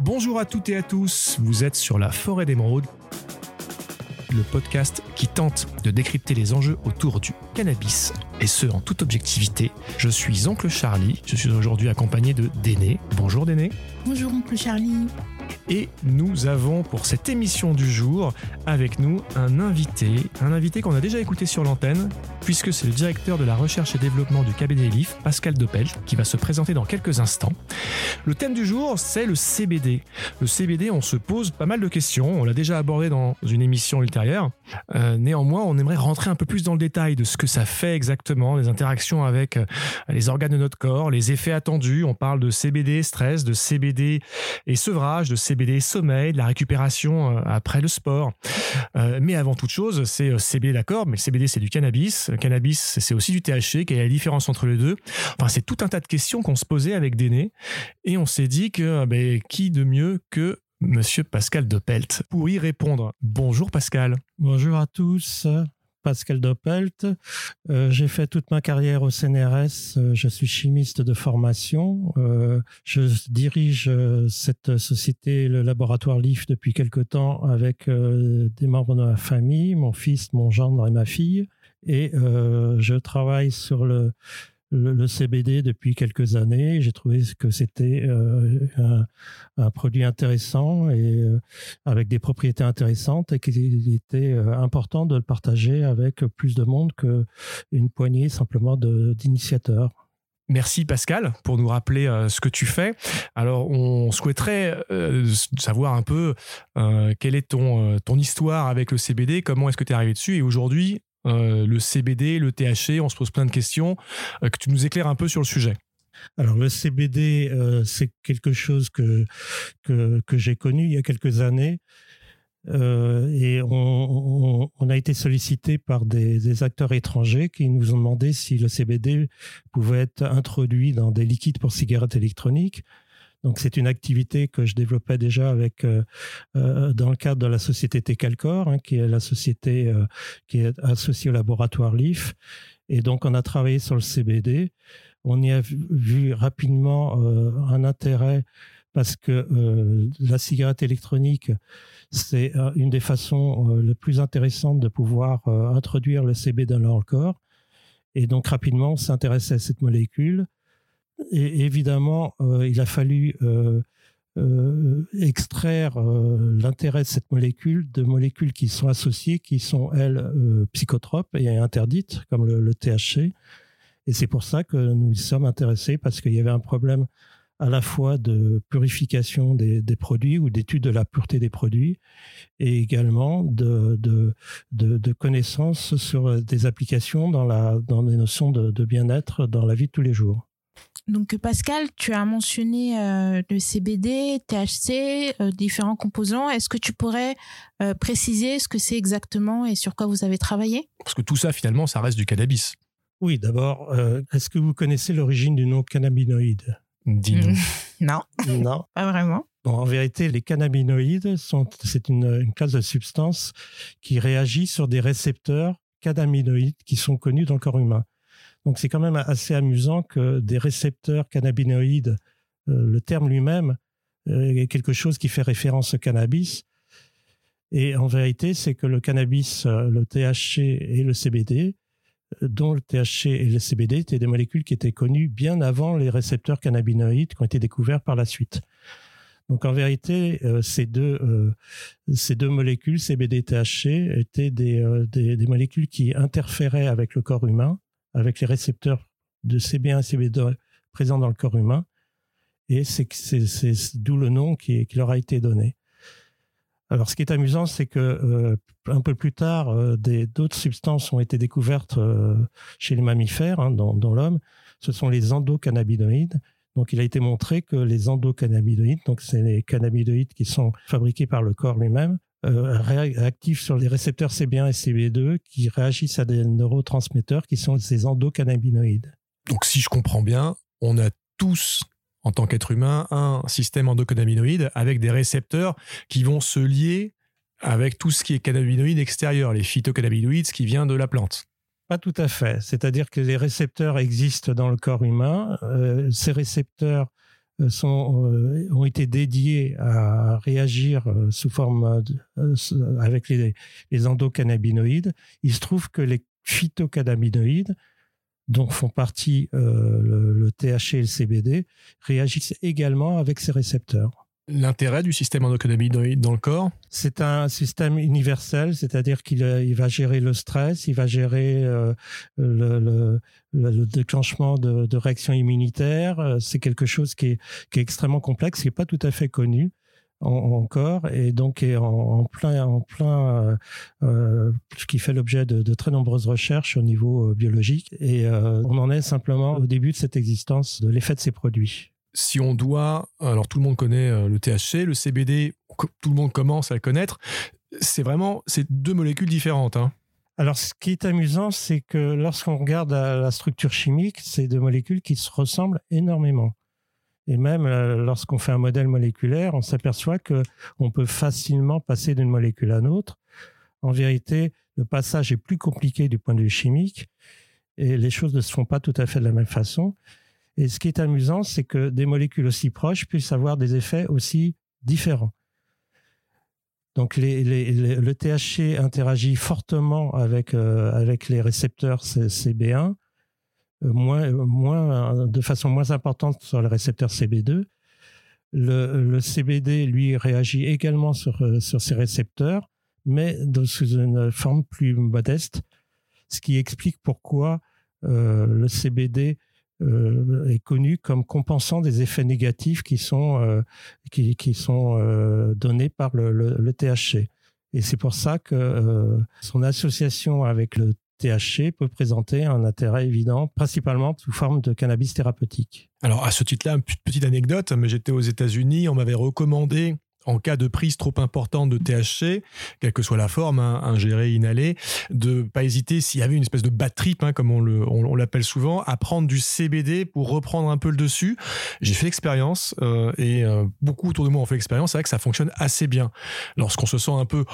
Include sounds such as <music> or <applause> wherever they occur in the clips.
Bonjour à toutes et à tous, vous êtes sur la forêt d'émeraude, le podcast qui tente de décrypter les enjeux autour du cannabis, et ce en toute objectivité. Je suis Oncle Charlie, je suis aujourd'hui accompagné de Déné. Bonjour Déné. Bonjour Oncle Charlie. Et nous avons pour cette émission du jour avec nous un invité, un invité qu'on a déjà écouté sur l'antenne, puisque c'est le directeur de la recherche et développement du cabinet LIF, Pascal Doppel, qui va se présenter dans quelques instants. Le thème du jour, c'est le CBD. Le CBD, on se pose pas mal de questions, on l'a déjà abordé dans une émission ultérieure. Euh, néanmoins, on aimerait rentrer un peu plus dans le détail de ce que ça fait exactement, les interactions avec euh, les organes de notre corps, les effets attendus. On parle de CBD stress, de CBD et sevrage, de CBD sommeil, de la récupération euh, après le sport. Mais avant toute chose, c'est CBD d'accord, mais le CBD c'est du cannabis. Cannabis c'est aussi du THC. Quelle est la différence entre les deux Enfin, c'est tout un tas de questions qu'on se posait avec Déné et on s'est dit que ben, qui de mieux que Monsieur Pascal Depelt pour y répondre. Bonjour Pascal. Bonjour à tous. Pascal Doppelt. Euh, j'ai fait toute ma carrière au CNRS. Euh, je suis chimiste de formation. Euh, je dirige cette société, le laboratoire LIF, depuis quelque temps avec des membres de ma famille, mon fils, mon gendre et ma fille. Et je travaille sur le CBD depuis quelques années. J'ai trouvé que c'était euh, un, produit intéressant et euh, avec des propriétés intéressantes et qu'il était euh, important de le partager avec plus de monde qu'une poignée simplement d'initiateurs. Merci Pascal pour nous rappeler ce que tu fais. Alors on souhaiterait savoir un peu quelle est ton, ton histoire avec le CBD, comment est-ce que tu es arrivé dessus et aujourd'hui euh, le CBD, le THC On se pose plein de questions. Euh, que tu nous éclaires un peu sur le sujet. Alors le CBD, euh, c'est quelque chose que, que, j'ai connu il y a quelques années. et on, a été sollicité par des, acteurs étrangers qui nous ont demandé si le CBD pouvait être introduit dans des liquides pour cigarettes électroniques. Donc c'est une activité que je développais déjà avec euh, euh, dans le cadre de la société Tecalcor, hein, qui est la société euh, qui est associée au laboratoire LIF. Et donc on a travaillé sur le CBD. On y a vu, rapidement un intérêt parce que la cigarette électronique, c'est une des façons les plus intéressantes de pouvoir introduire le CBD dans le corps. Et donc rapidement, on à cette molécule. Et évidemment, euh, il a fallu euh, euh, extraire l'intérêt de cette molécule de molécules qui sont associées, qui sont, elles, psychotropes et interdites, comme le, THC. Et c'est pour ça que nous y sommes intéressés, parce qu'il y avait un problème à la fois de purification des, produits ou d'étude de la pureté des produits, et également de, de, de, connaissances sur des applications dans, la, dans des notions de bien-être dans la vie de tous les jours. Donc Pascal, tu as mentionné euh, le CBD, THC, euh, différents composants. Est-ce que tu pourrais euh, préciser ce que c'est exactement et sur quoi vous avez travaillé? Parce que tout ça, finalement, ça reste du cannabis. Oui, d'abord, est-ce que vous connaissez l'origine du nom cannabinoïde? Dis-nous. <laughs> non. Non. <laughs> Pas vraiment. en vérité, les cannabinoïdes sont c'est une, une classe de substances qui réagit sur des récepteurs cannabinoïdes qui sont connus dans le corps humain. Donc c'est quand même assez amusant que des récepteurs cannabinoïdes, euh, le terme lui-même, euh, est quelque chose qui fait référence au cannabis. Et en vérité, c'est que le cannabis, euh, le THC et le CBD, dont le THC et le CBD étaient des molécules qui étaient connues bien avant les récepteurs cannabinoïdes qui ont été découverts par la suite. Donc en vérité, ces, deux, ces deux molécules, CBD et THC, étaient des, des, molécules qui interféraient avec le corps humain avec les récepteurs de CB1 et CB2 présents dans le corps humain. Et c'est d'où le nom qui, leur a été donné. Alors, ce qui est amusant, c'est que euh, un peu plus tard, euh, d'autres substances ont été découvertes euh, chez les mammifères, hein, dans, dans l'homme. Ce sont les endocannabinoïdes. Donc, il a été montré que les endocannabinoïdes, donc c'est les cannabinoïdes qui sont fabriqués par le corps lui-même, euh, réactifs sur les récepteurs CB1 et CB2 qui réagissent à des neurotransmetteurs qui sont ces endocannabinoïdes. Donc si je comprends bien, on a tous en tant qu'être humain un système endocannabinoïde avec des récepteurs qui vont se lier avec tout ce qui est cannabinoïde extérieur, les phytocannabinoïdes, ce qui vient de la plante. Pas tout à fait. C'est-à-dire que les récepteurs existent dans le corps humain. Euh, ces récepteurs sont, ont été dédiés à réagir sous forme avec les, les endocannabinoïdes. Il se trouve que les phytocannabinoïdes dont font partie le, le THC et le CBD, réagissent également avec ces récepteurs. L'intérêt du système endocannabinoïde dans le corps? C'est un système universel, c'est-à-dire qu'il il va gérer le stress, il va gérer euh, le, le, le, déclenchement de, réactions immunitaires. Euh, c'est quelque chose qui est, extrêmement complexe, qui n'est pas tout à fait connu encore et donc en, plein en plein euh, euh, qui fait l'objet de, très nombreuses recherches au niveau biologique. Et on en est simplement au début de cette existence de l'effet de ces produits si on doit, alors tout le monde connaît euh, le THC, le CBD, tout le monde commence à le connaître. C'est vraiment, deux molécules différentes. Hein. Alors, ce qui est amusant, c'est que lorsqu'on regarde la structure chimique, c'est deux molécules qui se ressemblent énormément. Et même euh, lorsqu'on fait un modèle moléculaire, on s'aperçoit que on peut facilement passer d'une molécule à l'autre. En vérité, le passage est plus compliqué du point de vue chimique et les choses ne se font pas tout à fait de la même façon. Et ce qui est amusant, c'est que des molécules aussi proches puissent avoir des effets aussi différents. Donc le THC interagit fortement avec, euh, les récepteurs CB1, euh, moins, de façon moins importante sur les récepteurs CB2. Le, CBD, lui, réagit également sur, euh, sur ces récepteurs, mais sous une forme plus modeste, ce qui explique pourquoi le CBD euh, est connu comme compensant des effets négatifs qui sont, euh, qui, qui, sont euh, donnés par le, THC. Et c'est pour ça que son association avec le THC peut présenter un intérêt évident, principalement sous forme de cannabis thérapeutique. Alors à ce titre-là, une petite anecdote, mais j'étais aux États-Unis, on m'avait recommandé en cas de prise trop importante de THC, quelle que soit la forme, hein, ingéré, inhalé, de pas hésiter s'il y avait une espèce de bad trip, hein, comme on le, on, l'appelle souvent, à prendre du CBD pour reprendre un peu le dessus. J'ai fait l'expérience euh, et euh, beaucoup autour de moi ont fait l'expérience. C'est vrai que ça fonctionne assez bien. Lorsqu'on se sent un peu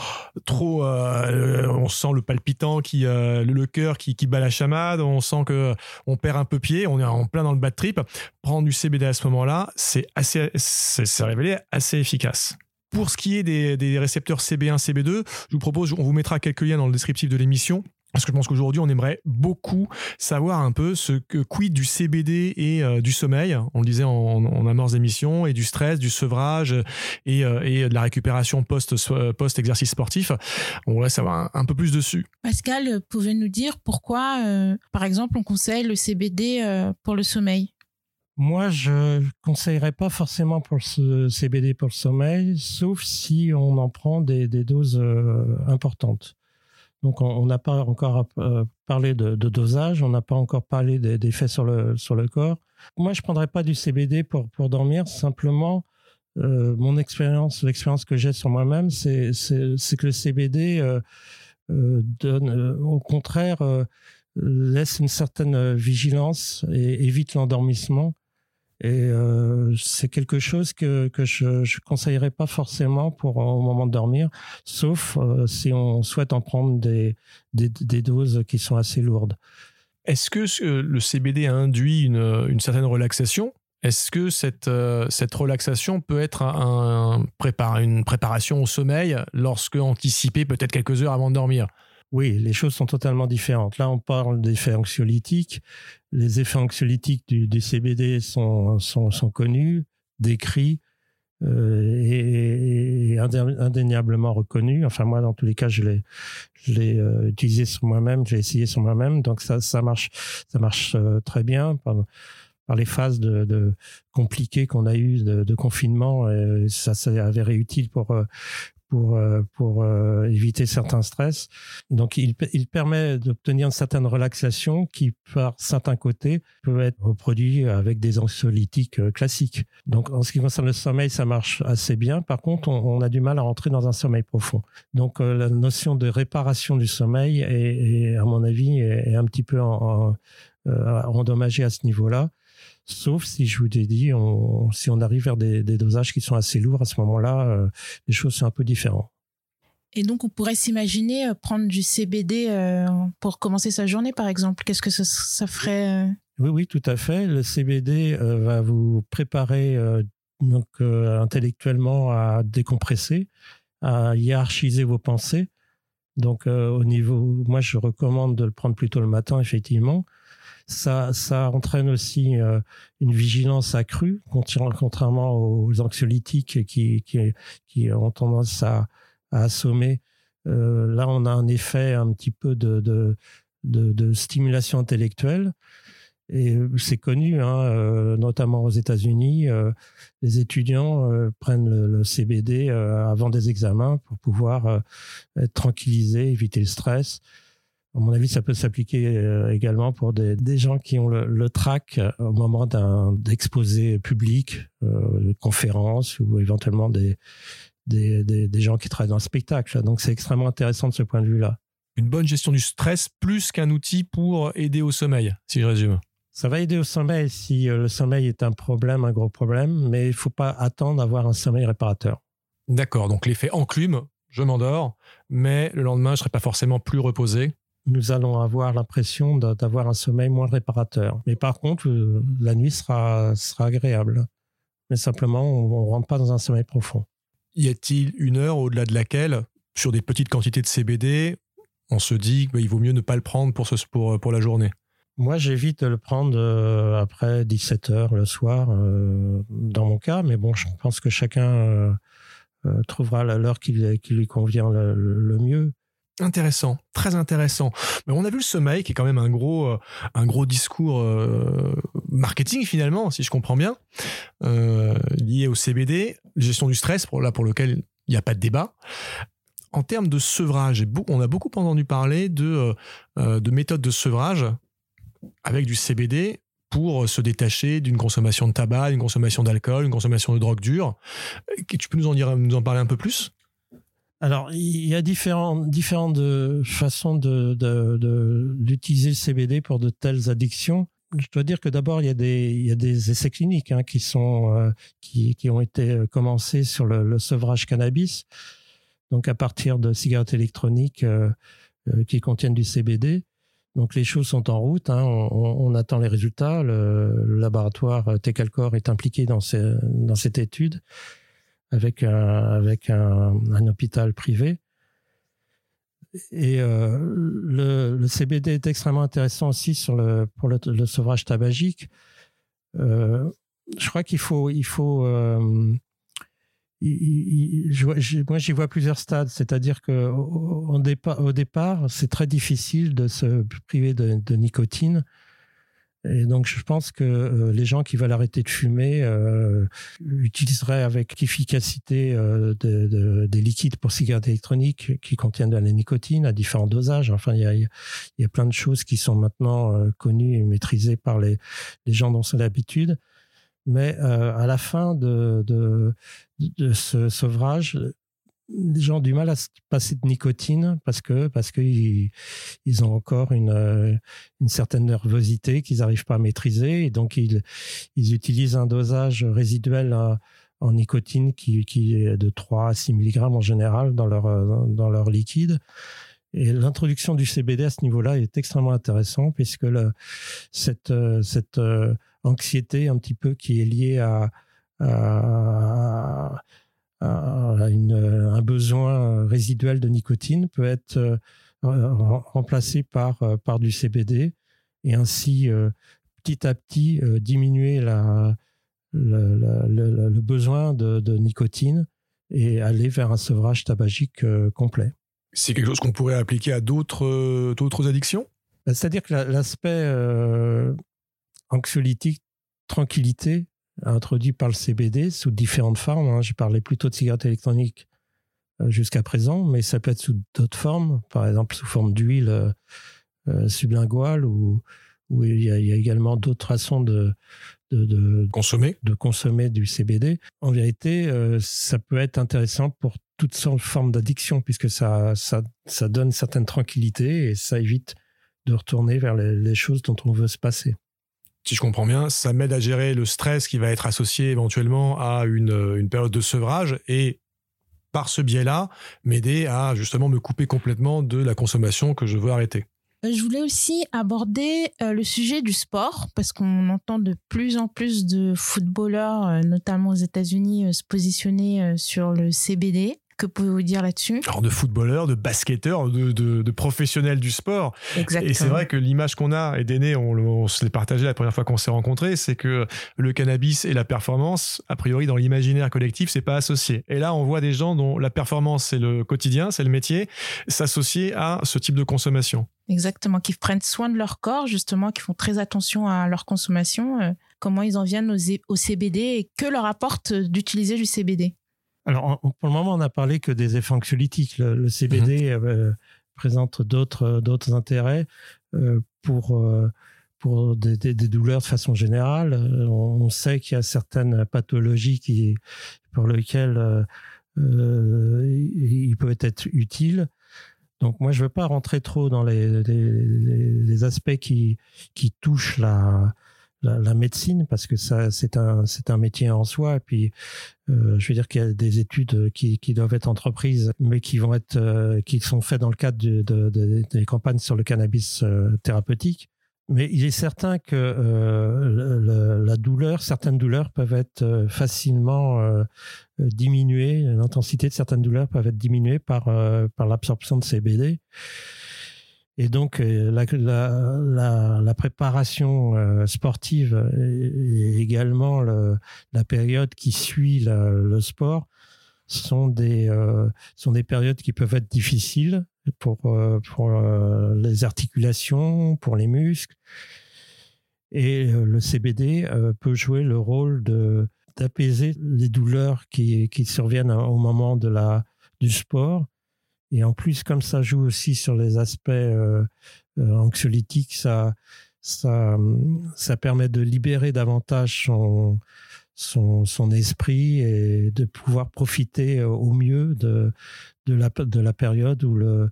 trop, euh, on sent le palpitant qui, le, cœur qui, qui bat la chamade, on sent que on perd un peu pied, on est en plein dans le bad trip. Prendre du CBD à ce moment-là, c'est assez, c'est révélé assez efficace. Pour ce qui est des, récepteurs CB1, CB2, je vous propose, on vous mettra quelques liens dans le descriptif de l'émission. Parce que je pense qu'aujourd'hui, on aimerait beaucoup savoir un peu ce que quid du CBD et euh, du sommeil, on le disait en, amorce d'émission, et du stress, du sevrage et, euh, de la récupération post-exercice sportif. On voudrait savoir un, peu plus dessus. Pascal, pouvez nous dire pourquoi, euh, par exemple, on conseille le CBD pour le sommeil? Moi, je conseillerais pas forcément pour le CBD pour le sommeil, sauf si on en prend des, doses euh, importantes. Donc, on n'a pas encore euh, parlé de, dosage, on n'a pas encore parlé des, effets sur le, sur le corps. Moi, je prendrais pas du CBD pour, pour dormir, simplement, euh, mon expérience, l'expérience que j'ai sur moi-même, c'est que le CBD donne, au contraire, laisse une certaine vigilance et évite l'endormissement. Et euh, c'est quelque chose que, je ne conseillerais pas forcément pour au moment de dormir, sauf euh, si on souhaite en prendre des, doses qui sont assez lourdes. Est-ce que le CBD induit une, certaine relaxation? Est-ce que cette, euh, relaxation peut être un, un, une préparation au sommeil lorsque anticipé peut-être quelques heures avant de dormir? Oui, les choses sont totalement différentes. Là, on parle d'effets anxiolytiques. Les effets anxiolytiques du, CBD sont, connus, décrits euh, et, indéniablement reconnus. Enfin, moi, dans tous les cas, je l'ai, euh, utilisé sur moi-même, j'ai essayé sur moi-même. Donc, ça, marche, ça marche euh, très bien. Par, les phases compliquées qu'on a eues de, de confinement, ça s'est avéré utile pour pour, euh, euh, éviter certains stress. Donc, il, permet d'obtenir une certaine relaxation qui, par certains côtés, peut être reproduit avec des anxiolytiques euh, classiques. Donc, en ce qui concerne le sommeil, ça marche assez bien. Par contre, on, a du mal à rentrer dans un sommeil profond. Donc, la notion de réparation du sommeil est, à mon avis, est, un petit peu en, endommagée à ce niveau-là. Sauf si je vous ai dit, si on arrive vers des, dosages qui sont assez lourds, à ce moment-là, euh, les choses sont un peu différentes. Et donc, on pourrait s'imaginer euh, prendre du CBD euh, pour commencer sa journée, par exemple. Qu'est-ce que ça, ferait Oui, oui, tout à fait. Le CBD va vous préparer donc intellectuellement à décompresser, à hiérarchiser vos pensées. Donc au niveau, moi je recommande de le prendre plutôt le matin, effectivement ça, entraîne aussi euh, une vigilance accrue, contrairement aux anxiolytiques qui, ont tendance à, assommer. Euh, là, on a un effet un petit peu de, stimulation intellectuelle. Et c'est connu, hein, euh, notamment aux États-Unis, les étudiants prennent le CBD avant des examens pour pouvoir être tranquillisés, éviter le stress. À mon avis, ça peut s'appliquer euh, également pour des, des, gens qui ont le, le trac euh, au moment d'un d'exposé public, euh, de conférences ou éventuellement des, des, des, des, gens qui travaillent dans le spectacle. Donc, c'est extrêmement intéressant de ce point de vue-là. Une bonne gestion du stress plus qu'un outil pour aider au sommeil, si je résume. Ça va aider au sommeil si le sommeil est un problème, un gros problème, mais il ne faut pas attendre d'avoir un sommeil réparateur. D'accord, donc l'effet enclume, je m'endors, mais le lendemain, je ne serai pas forcément plus reposé nous allons avoir l'impression d'avoir un sommeil moins réparateur. Mais par contre, euh, la nuit sera, sera agréable. Mais simplement, on ne rentre pas dans un sommeil profond. Y a-t-il une heure au-delà de laquelle, sur des petites quantités de CBD, on se dit qu'il vaut mieux ne pas le prendre pour, ce, pour, pour la journée? Moi, j'évite de le prendre euh, après 17 heures le soir, euh, dans mon cas, mais bon, je pense que chacun trouvera l'heure qui, lui convient le mieux. Intéressant, très intéressant. Mais on a vu le sommeil qui est quand même un gros, euh, un gros discours euh, marketing finalement, si je comprends bien, euh, lié au CBD, gestion du stress, pour, là pour lequel il n'y a pas de débat. En termes de sevrage, on a beaucoup entendu parler de, de méthodes de sevrage avec du CBD pour se détacher d'une consommation de tabac, d'une consommation d'alcool, d'une consommation de drogue dure. Tu peux nous en dire, nous en parler un peu plus? Alors, il y a différentes, différentes façons d'utiliser de, de, le CBD pour de telles addictions. Je dois dire que d'abord, il, y a des, il y a des essais cliniques hein, qui, sont, euh, qui, qui, ont été commencés sur le, le, sevrage cannabis, donc à partir de cigarettes électroniques euh, euh, qui contiennent du CBD. Donc les choses sont en route, hein, on, on, attend les résultats. Le, le laboratoire Tecalcor est impliqué dans, ces, dans cette étude avec un, avec un, un hôpital privé. Et euh, le, CBD est extrêmement intéressant aussi sur le, pour le, le sevrage tabagique. Euh, je crois qu'il faut, il faut, euh, moi j'y vois plusieurs stades, c'est-à-dire que au, départ, c'est très difficile de se priver de nicotine et donc, je pense que euh, les gens qui veulent arrêter de fumer euh, utiliseraient avec efficacité euh, de, de, des liquides pour cigarettes électroniques qui contiennent de la nicotine à différents dosages. Enfin, il y a, y a plein de choses qui sont maintenant euh, connues et maîtrisées par les, les gens dont c'est l'habitude. Mais euh, à la fin de, de, de ce sevrage, les gens ont du mal à se passer de nicotine parce que parce qu'ils ils ont encore une, une certaine nervosité qu'ils n'arrivent pas à maîtriser et donc ils, ils utilisent un dosage résiduel en nicotine qui, qui est de 3 à 6 mg en général dans leur, dans leur liquide. Et l'introduction du CBD à ce niveau-là est extrêmement intéressant puisque cette, cette anxiété un petit peu qui est liée à une, un besoin résiduel de nicotine peut être euh, remplacé par, euh, par du CBD et ainsi euh, petit à petit diminuer la, le, besoin de, de, nicotine et aller vers un sevrage tabagique complet. C'est quelque chose qu'on pourrait appliquer à d'autres d'autres addictions? C'est-à-dire que l'aspect anxiolytique, tranquillité, introduit par le CBD sous différentes formes. Hein. J'ai parlé plutôt de cigarettes électroniques euh, jusqu'à présent, mais ça peut être sous d'autres formes, par exemple sous forme d'huile euh, euh sublinguale ou, ou il, y a, il y a également d'autres façons de, de, de, consommer. de consommer du CBD. En vérité, euh, ça peut être intéressant pour toutes sortes de formes d'addiction puisque ça, ça, ça donne une certaine tranquillité et ça évite de retourner vers les, les choses dont on veut se passer si je comprends bien, ça m'aide à gérer le stress qui va être associé éventuellement à une, période de sevrage et par ce biais-là, m'aider à justement me couper complètement de la consommation que je veux arrêter. Je voulais aussi aborder le sujet du sport parce qu'on entend de plus en plus de footballeurs, notamment aux États-Unis, se positionner sur le CBD. Que pouvez-vous dire là-dessus? Alors de footballeurs, de basketteurs, de, professionnels du sport. Exactement. Et c'est vrai que l'image qu'on a, et on, on se l'est partagé la première fois qu'on s'est rencontrés, c'est que le cannabis et la performance, a priori dans l'imaginaire collectif, c'est pas associé. Et là, on voit des gens dont la performance, c'est le quotidien, c'est le métier, s'associer à ce type de consommation. Exactement, qui prennent soin de leur corps, justement, qui font très attention à leur consommation, euh, comment ils en viennent au CBD et que leur apporte d'utiliser du CBD. Alors, pour le moment, on n'a parlé que des effets anxiolytiques. Le, CBD mhm. euh, présente d'autres d'autres intérêts euh, pour euh, pour des, douleurs de façon générale. On, sait qu'il y a certaines pathologies qui pour lesquelles il peut être utile. Donc moi, je ne veux pas rentrer trop dans les, les aspects qui, qui touchent la, la, médecine parce que ça c'est un c'est un métier en soi. Et puis euh, je veux dire qu'il y a des études qui, qui doivent être entreprises mais qui vont être euh, qui sont faites dans le cadre de, de, des campagnes sur le cannabis euh, thérapeutique. Mais il est certain que la douleur, certaines douleurs peuvent être facilement diminuées, l'intensité de certaines douleurs peuvent être diminuées par, par l'absorption de CBD. Et donc, euh, la, préparation euh, sportive et également la période qui suit le sport sont des, euh, sont des périodes qui peuvent être difficiles pour, pour les articulations, pour les muscles. Et le CBD peut jouer le rôle d'apaiser les douleurs qui, qui surviennent au moment de la, du sport et en plus, comme ça joue aussi sur les aspects euh, euh, anxiolytiques, ça, ça, ça permet de libérer davantage son, son, son, esprit et de pouvoir profiter euh, au mieux de, de, la, de la période où le,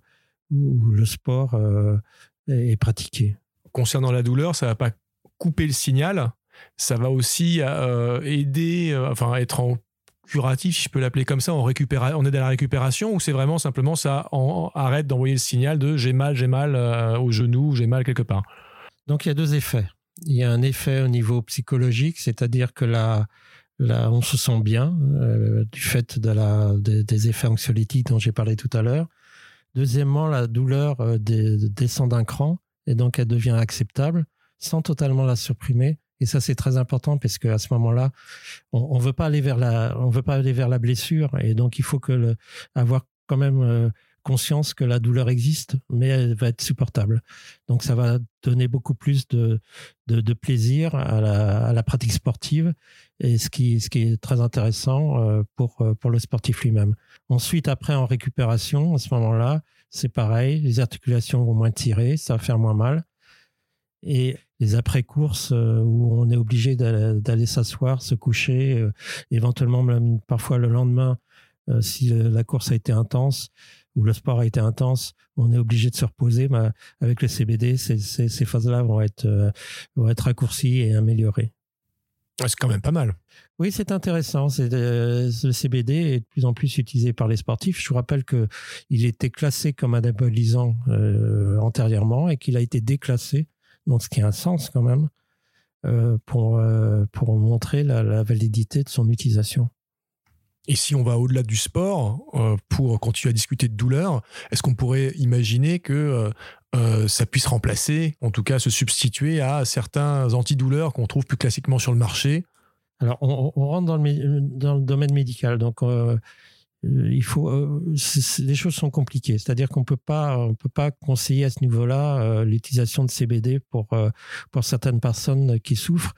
où le sport est pratiqué. Concernant la douleur, ça ne va pas couper le signal, ça va aussi aider, enfin être en curatif, si je peux l'appeler comme ça, on, récupère, on aide à la récupération ou c'est vraiment simplement ça arrête d'envoyer le signal de j'ai mal, j'ai mal euh, au genou, j'ai mal quelque part Donc il y a deux effets. Il y a un effet au niveau psychologique, c'est-à-dire que là, là, on se sent bien euh, du fait de la, des effets anxiolytiques dont j'ai parlé tout à l'heure. Deuxièmement, la douleur euh, descend d'un cran et donc elle devient acceptable sans totalement la supprimer et ça, c'est très important parce qu'à ce moment-là, on, on veut pas aller vers la, on veut pas aller vers la blessure. Et donc, il faut que le, avoir quand même euh, conscience que la douleur existe, mais elle va être supportable. Donc, ça va donner beaucoup plus de, de, de plaisir à la, à la, pratique sportive et ce qui, ce qui est très intéressant euh, pour, euh, pour le sportif lui-même. Ensuite, après, en récupération, à ce moment-là, c'est pareil, les articulations vont moins tirer, ça va faire moins mal. Et les après-courses euh, où on est obligé d'aller s'asseoir, se coucher, euh, éventuellement même parfois le lendemain, euh, si la course a été intense ou le sport a été intense, on est obligé de se reposer. Mais avec le CBD, ces, ces, phases-là vont être, vont être raccourcies et améliorées. C'est quand même pas mal. Oui, c'est intéressant. C'est le CBD est de plus en plus utilisé par les sportifs. Je vous rappelle que il était classé comme anabolisant antérieurement et qu'il a été déclassé donc ce qui a un sens quand même euh, pour, euh, pour montrer la, validité de son utilisation. Et si on va au-delà du sport, euh, pour continuer à discuter de douleur, est-ce qu'on pourrait imaginer que ça puisse remplacer, en tout cas se substituer à certains antidouleurs qu'on trouve plus classiquement sur le marché? Alors, on, rentre dans le, dans le, domaine médical. Donc, euh, il faut, euh, les choses sont compliquées. C'est-à-dire qu'on peut pas, on peut pas conseiller à ce niveau-là euh, l'utilisation de CBD pour pour certaines personnes qui souffrent.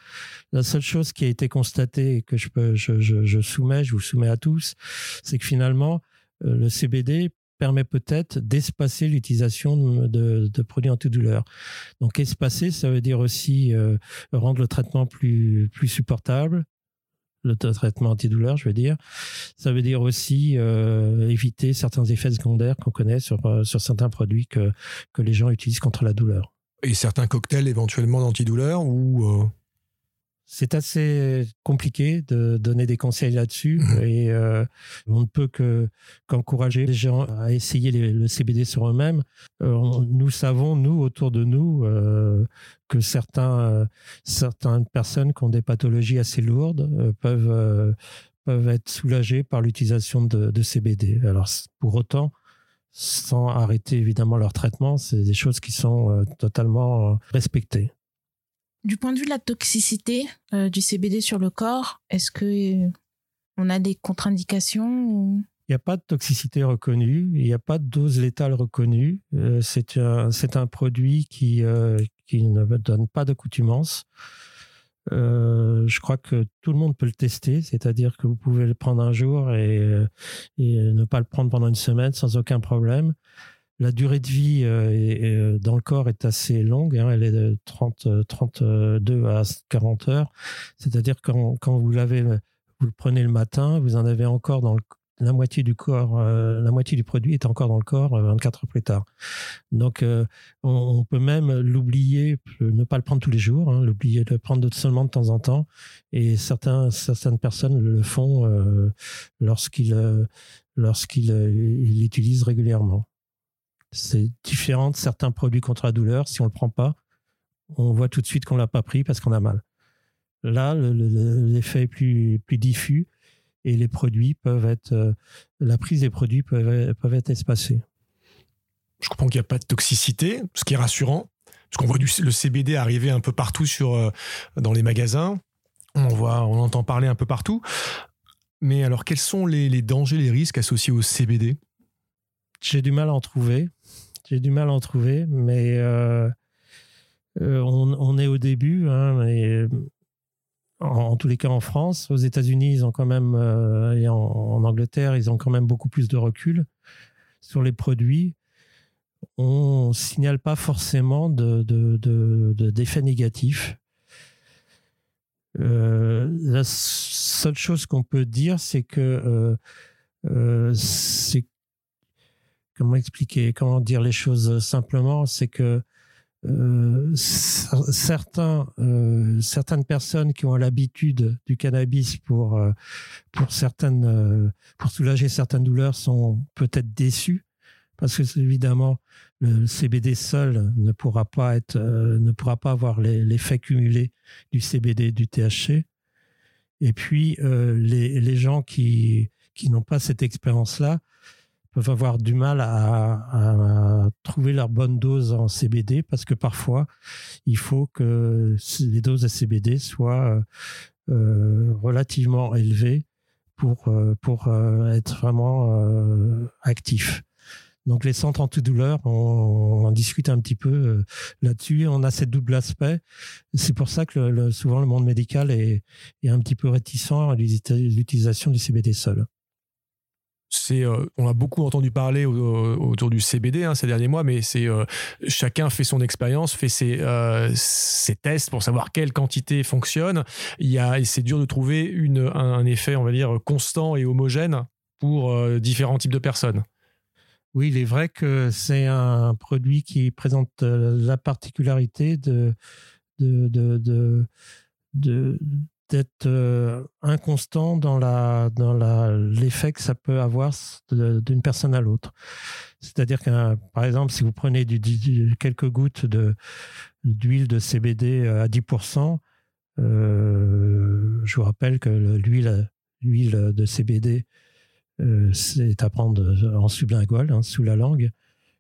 La seule chose qui a été constatée et que je peux, je, je, je soumets, je vous soumets à tous, c'est que finalement le CBD permet peut-être d'espacer l'utilisation de, de, produits antidouleurs. Donc espacer, ça veut dire aussi rendre le traitement plus plus supportable, le traitement antidouleur, je veux dire. Ça veut dire aussi euh, éviter certains effets secondaires qu'on connaît sur, euh, sur certains produits que, que les gens utilisent contre la douleur. Et certains cocktails éventuellement d'antidouleur ou euh, c'est assez compliqué de donner des conseils là-dessus Mhm. et euh, on ne peut que qu'encourager les gens à essayer les- le CBD sur eux-mêmes. Euh, nous savons, nous, autour de nous, euh, que certains, certaines personnes qui ont des pathologies assez lourdes peuvent, peuvent être soulagées par l'utilisation de, de CBD. Alors, pour autant, sans arrêter évidemment leur traitement, c'est des choses qui sont totalement respectées. Du point de vue de la toxicité euh, du CBD sur le corps, est-ce que euh, on a des contre-indications Il n'y a pas de toxicité reconnue, il n'y a pas de dose létale reconnue. Euh, c'est un, produit qui, qui ne donne pas d'accoutumance. Euh, je crois que tout le monde peut le tester, c'est-à-dire que vous pouvez le prendre un jour et ne pas le prendre pendant une semaine sans aucun problème. La durée de vie euh, euh, dans le corps est assez longue, hein, elle est de 30, euh, 32 à 40 heures. C'est-à-dire quand, quand vous l'avez, vous le prenez le matin, vous en avez encore dans la moitié du corps, la moitié du produit est encore dans le corps euh, 24 heures plus tard. Donc, on, peut même l'oublier, ne pas le prendre tous les jours, hein, l'oublier, le prendre seulement de temps en temps. Et certains, certaines personnes le font lorsqu'ils lorsqu'ils ils l'utilisent régulièrement. C'est différent de certains produits contre la douleur. Si on le prend pas, on voit tout de suite qu'on l'a pas pris parce qu'on a mal. Là, le- le- l'effet est plus, plus diffus et les produits peuvent être, euh, la prise des produits peuvent, être- peuvent être espacée. Je comprends qu'il n'y a pas de toxicité, ce qui est rassurant, parce qu'on voit du, le CBD arriver un peu partout sur, euh, dans les magasins. On, voit, on entend parler un peu partout. Mais alors, quels sont les, les dangers, les risques associés au CBD J'ai du mal à en trouver. J'ai du mal à en trouver, mais euh, euh, on, est au début. hein, mais en, tous les cas, en France, aux États-Unis, ils ont quand même, euh, et en, Angleterre, ils ont quand même beaucoup plus de recul sur les produits. On signale pas forcément de, de, négatifs. La seule chose qu'on peut dire, c'est que c'est comment expliquer, comment dire les choses simplement, c'est que euh, cer- certains, euh, certaines personnes qui ont l'habitude du cannabis pour, euh, pour, certaines, euh, pour soulager certaines douleurs sont peut-être déçues parce que évidemment le CBD seul ne pourra pas être, euh, ne pourra pas avoir l'effet cumulé du CBD et du THC. Et puis euh, les, les gens qui, qui n'ont pas cette expérience-là peuvent avoir du mal à, à trouver leur bonne dose en CBD parce que parfois il faut que les doses de CBD soient euh, relativement élevées pour, euh, pour euh, être vraiment euh, actifs. Donc les centres antidouleurs, on, on discute un petit peu euh, là-dessus. On a cette double aspect. C'est pour ça que le- le- souvent le monde médical est, est un petit peu réticent à l'utilisation du CBD seul. Euh, on a beaucoup entendu parler au- au- autour du CBD hein, ces derniers mois, mais euh, chacun fait son expérience, fait ses, euh, ses tests pour savoir quelle quantité fonctionne. Il y a, c'est dur de trouver un, effet, on va dire, constant et homogène pour différents types de personnes. Oui, il est vrai que c'est un produit qui présente la particularité de- d'être euh, inconstant dans la dans la l'effet que ça peut avoir d'une personne à l'autre. C'est-à-dire que par exemple, si vous prenez quelques gouttes de d'huile de CBD à 10%, euh, je vous rappelle que l'huile l'huile de CBD euh, c'est à prendre en sublingual, hein, sous la langue.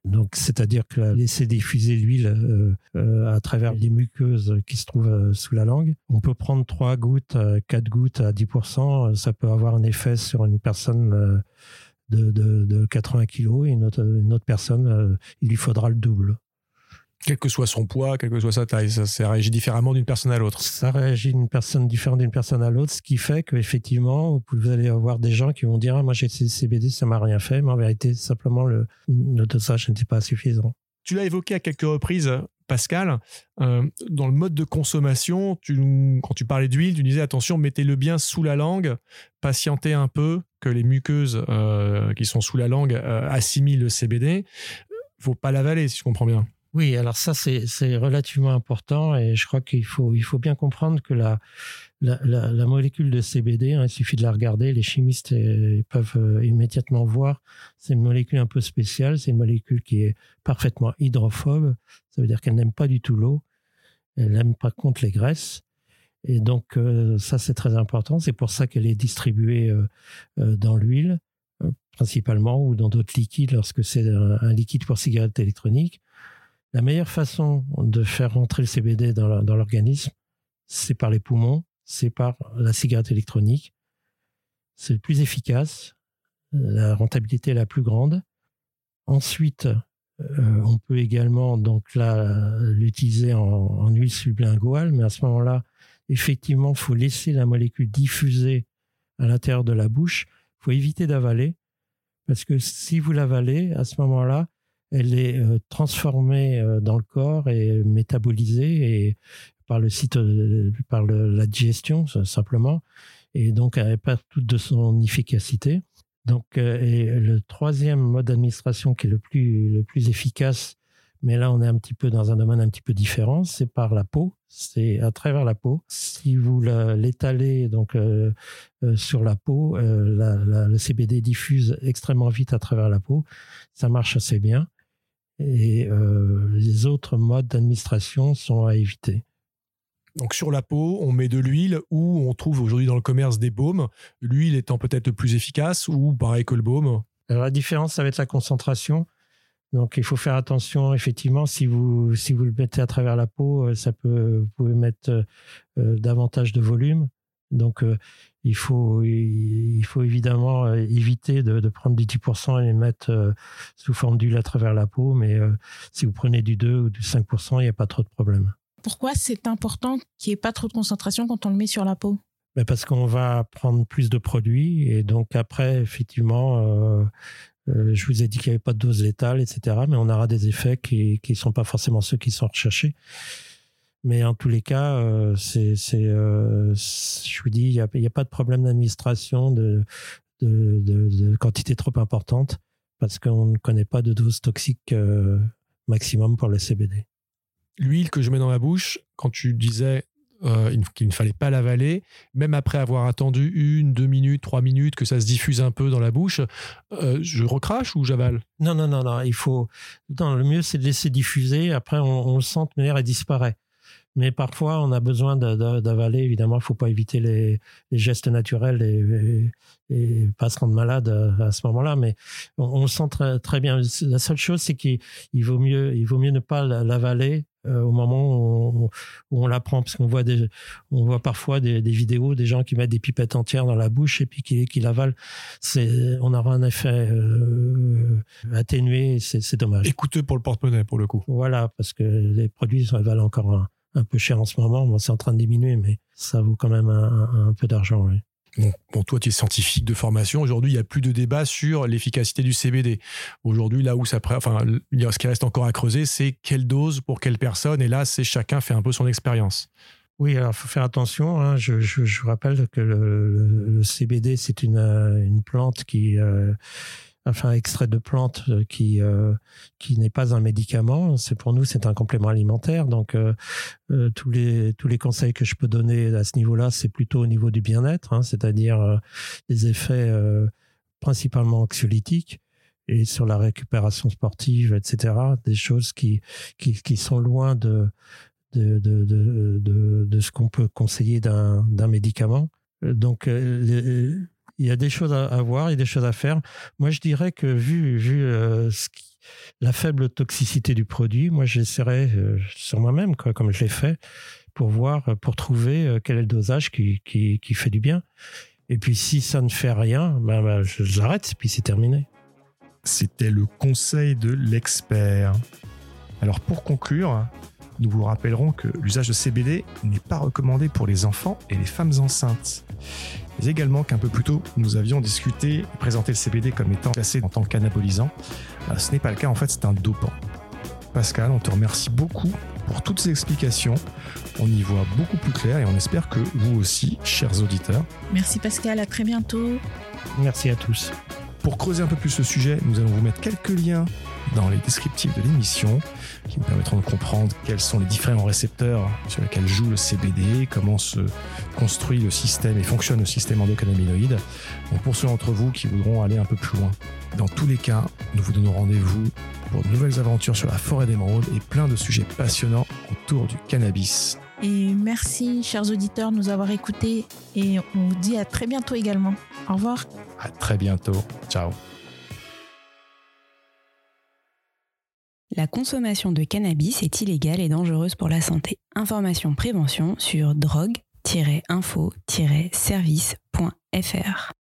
Donc, c'est-à-dire que laisser diffuser l'huile euh, euh, à travers les muqueuses qui se trouvent euh, sous la langue. On peut prendre 3 gouttes, 4 gouttes à 10%. Ça peut avoir un effet sur une personne de, de, de 80 kilos et une autre, personne, il lui faudra le double. Quel que soit son poids, quelle que soit sa taille, ça, ça réagit différemment d'une personne à l'autre. Ça réagit d'une personne différente d'une personne à l'autre, ce qui fait qu'effectivement, vous allez avoir des gens qui vont dire ah, Moi, j'ai essayé le CBD, ça m'a rien fait, mais en vérité, simplement, le, le dosage n'était pas suffisant. Tu l'as évoqué à quelques reprises, Pascal. euh, dans le mode de consommation, tu, quand tu parlais d'huile, tu disais attention, mettez-le bien sous la langue, patientez un peu que les muqueuses euh, qui sont sous la langue euh, assimilent le CBD. Faut pas l'avaler, si je comprends bien. Oui, alors ça, c'est relativement important et je crois qu'il faut, il faut bien comprendre que la, la, molécule de CBD, hein, il suffit de la regarder, les chimistes euh, peuvent euh, immédiatement voir, c'est une molécule un peu spéciale, c'est une molécule qui est parfaitement hydrophobe, ça veut dire qu'elle n'aime pas du tout l'eau, elle n'aime pas contre les graisses. Et donc, euh, ça, c'est très important. C'est pour ça qu'elle est distribuée dans l'huile, principalement, ou dans d'autres liquides lorsque c'est un, un, liquide pour cigarette électronique. La meilleure façon de faire rentrer le CBD dans l'organisme, c'est par les poumons, c'est par la cigarette électronique. C'est le plus efficace, la rentabilité est la plus grande. Ensuite, euh, on peut également donc l'utiliser en, huile sublinguale, mais à ce moment-là, effectivement, il faut laisser la molécule diffuser à l'intérieur de la bouche. Il faut éviter d'avaler, parce que si vous l'avalez, à ce moment-là, elle est euh, transformée euh, dans le corps et métabolisée par le site, euh, par la digestion simplement, et donc elle perd toute de son efficacité. Donc, le troisième mode d'administration qui est le plus, le plus efficace, mais là on est un petit peu dans un domaine un petit peu différent, c'est par la peau, c'est à travers la peau. Si vous l'étalez donc sur la peau, le CBD diffuse extrêmement vite à travers la peau, ça marche assez bien et euh, les autres modes d'administration sont à éviter. Donc sur la peau, on met de l'huile ou on trouve aujourd'hui dans le commerce des baumes, l'huile étant peut-être plus efficace ou pareil que le baume. Alors la différence, ça va être la concentration. Donc il faut faire attention, effectivement, si vous, si vous le mettez à travers la peau, euh, ça peut, vous pouvez mettre euh, davantage de volume. Donc il faut, il faut évidemment euh, éviter de, prendre du 10% et les mettre euh, sous forme d'huile à travers la peau, mais euh, si vous prenez du 2 ou du 5%, il n'y a pas trop de problème. Pourquoi c'est important qu'il n'y ait pas trop de concentration quand on le met sur la peau? Ben Parce qu'on va prendre plus de produits et donc après, effectivement, je vous ai dit qu'il n'y avait pas de dose létale, etc., mais on aura des effets qui ne sont pas forcément ceux qui sont recherchés. Mais en tous les cas, euh, c'est, euh, je vous dis, il n'y a, a, pas de problème d'administration de, de, de, quantité trop importante parce qu'on ne connaît pas de dose toxique euh, maximum pour le CBD. L'huile que je mets dans la bouche, quand tu disais qu'il ne fallait pas l'avaler, même après avoir attendu une, deux minutes, trois minutes, que ça se diffuse un peu dans la bouche, je recrache ou j'avale? Non, non, non, non. Il faut. Non, le mieux, c'est de laisser diffuser. Après, on, on le sent de manière, elle disparaît. Mais parfois, on a besoin d'avaler. Évidemment, il ne faut pas éviter les, gestes naturels et, et, pas se rendre malade à, ce moment-là. Mais on, le sent très, très bien. La seule chose, c'est qu'il vaut mieux, il vaut mieux ne pas l'avaler euh, au moment où on, la prend, parce qu'on voit des, on voit parfois des, vidéos des gens qui mettent des pipettes entières dans la bouche et puis qui, qui l'avalent. C'est, on aura un effet euh, atténué. C'est dommage. Et coûteux pour le porte-monnaie pour le coup. Voilà, parce que les produits valent encore un un peu cher en ce moment. Bon, c'est en train de diminuer, mais ça vaut quand même un, peu d'argent. Oui. Bon, toi, tu es scientifique de formation. Aujourd'hui, il n'y a plus de débat sur l'efficacité du CBD. Aujourd'hui, là où ça, enfin, ce qui reste encore à creuser, c'est quelle dose pour quelle personne. Et là, c'est chacun fait un peu son expérience. Oui, alors il faut faire attention. Hein. Je, je, rappelle que le, CBD, c'est une, une, plante qui, euh, enfin extrait de plante euh, qui euh, qui n'est pas un médicament. C'est pour nous c'est un complément alimentaire. Donc euh, tous les tous les conseils que je peux donner à ce niveau-là, c'est plutôt au niveau du bien-être, hein, c'est-à-dire des effets principalement anxiolytiques et sur la récupération sportive, etc. Des choses qui qui, qui sont loin de de, de, de, de, ce qu'on peut conseiller d'un médicament. Donc, il y a des choses à, voir, il y a des choses à faire. Moi, je dirais que vu, euh, la faible toxicité du produit, moi, j'essaierai euh, sur moi-même, comme je l'ai fait, pour voir, euh, pour trouver quel est le dosage qui, fait du bien. Et puis, si ça ne fait rien, ben, ben puis c'est terminé. C'était le conseil de l'expert. Alors, pour conclure, nous vous rappellerons que l'usage de CBD n'est pas recommandé pour les enfants et les femmes enceintes mais également qu'un peu plus tôt, nous avions discuté et présenté le CBD comme étant classé en tant qu'anabolisant. Euh, ce n'est pas le cas, en fait, c'est un dopant. Pascal, on te remercie beaucoup pour toutes ces explications. On y voit beaucoup plus clair et on espère que vous aussi, chers auditeurs. Merci Pascal, à très bientôt. Merci à tous. Pour creuser un peu plus le sujet, nous allons vous mettre quelques liens dans les descriptifs de l'émission qui nous permettront de comprendre quels sont les différents récepteurs sur lesquels joue le CBD, comment se construit le système et fonctionne le système endocannabinoïde. Donc pour ceux d'entre vous qui voudront aller un peu plus loin, dans tous les cas, nous vous donnons rendez-vous pour de nouvelles aventures sur la forêt d'émeraude et plein de sujets passionnants autour du cannabis. Et merci, chers auditeurs, de nous avoir écoutés. Et on vous dit à très bientôt également. Au revoir. À très bientôt. Ciao. La consommation de cannabis est illégale et dangereuse pour la santé. Information prévention sur drogue-info-service.fr.